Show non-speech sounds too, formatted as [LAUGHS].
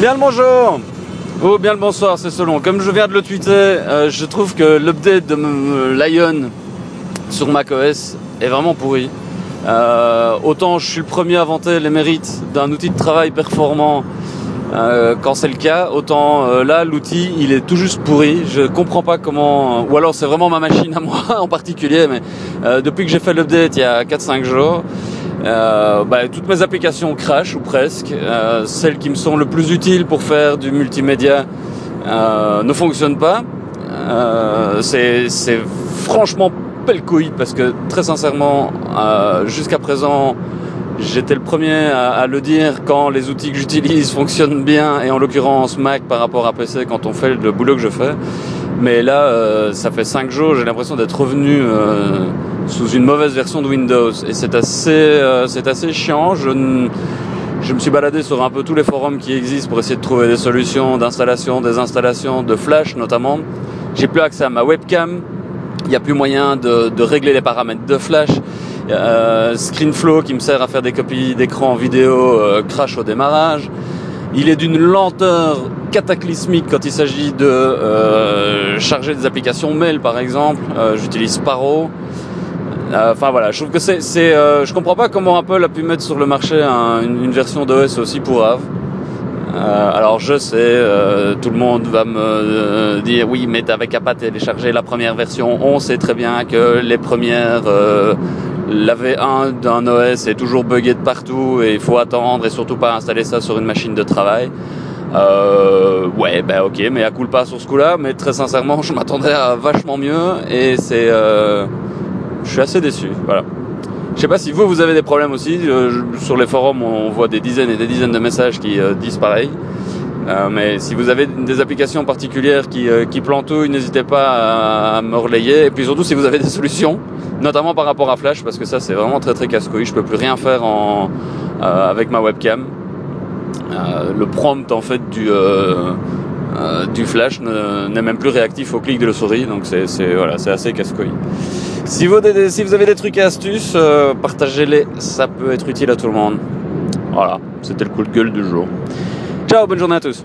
Bien le bonjour Oh, bien le bonsoir, c'est selon. Comme je viens de le tweeter, euh, je trouve que l'update de Lion sur macOS est vraiment pourri. Euh, autant je suis le premier à vanter les mérites d'un outil de travail performant euh, quand c'est le cas, autant euh, là l'outil il est tout juste pourri. Je comprends pas comment, ou alors c'est vraiment ma machine à moi [LAUGHS] en particulier, mais euh, depuis que j'ai fait l'update il y a 4-5 jours, euh, bah, toutes mes applications crashent ou presque. Euh, celles qui me sont le plus utiles pour faire du multimédia euh, ne fonctionnent pas. c'est franchement pelle couille parce que très sincèrement, jusqu'à présent, j'étais le premier à, à, le dire quand les outils que j'utilise fonctionnent bien et en l'occurrence Mac par rapport à PC quand on fait le boulot que je fais. Mais là, ça fait 5 jours, j'ai l'impression d'être revenu sous une mauvaise version de Windows. Et c'est assez, euh, c'est assez chiant. Je, je me suis baladé sur un peu tous les forums qui existent pour essayer de trouver des solutions d'installation, des installations de Flash notamment. J'ai plus accès à ma webcam. Il n'y a plus moyen de, de, régler les paramètres de Flash. Euh, ScreenFlow qui me sert à faire des copies d'écran vidéo euh, crash au démarrage. Il est d'une lenteur cataclysmique quand il s'agit de euh, charger des applications mail par exemple. Euh, j'utilise Paro. Euh, enfin voilà, je trouve que c'est, euh, je comprends pas comment Apple a pu mettre sur le marché un, une, version d'OS aussi pourrave. Euh, alors je sais, tout le monde va me dire oui, mais t'avais qu'à pas télécharger la première version. On sait très bien que les premières, la V1 d'un OS est toujours buggé de partout et il faut attendre et surtout pas installer ça sur une machine de travail. Ouais, ben ok, mais à coule pas sur ce coup-là. Mais très sincèrement, [LAUGHS] je m'attendais à vachement mieux et c'est je suis assez déçu. Voilà. Je sais pas si vous, vous avez des problèmes aussi. Euh, sur les forums, on voit des dizaines et des dizaines de messages qui euh, disent pareil. Euh, mais si vous avez des applications particulières qui, euh, qui plantouillent, n'hésitez pas à, me relayer. Et puis surtout, si vous avez des solutions, notamment par rapport à Flash, parce que ça, c'est vraiment très très casse-couille. Je peux plus rien faire en, euh, avec ma webcam. Le prompt, en fait, du du Flash n'est même plus réactif au clic de la souris. Donc c'est voilà, c'est assez casse-couille. Si vous, si vous avez des trucs et astuces, euh, partagez-les, ça peut être utile à tout le monde. Voilà, c'était le coup de gueule du jour. Ciao, bonne journée à tous.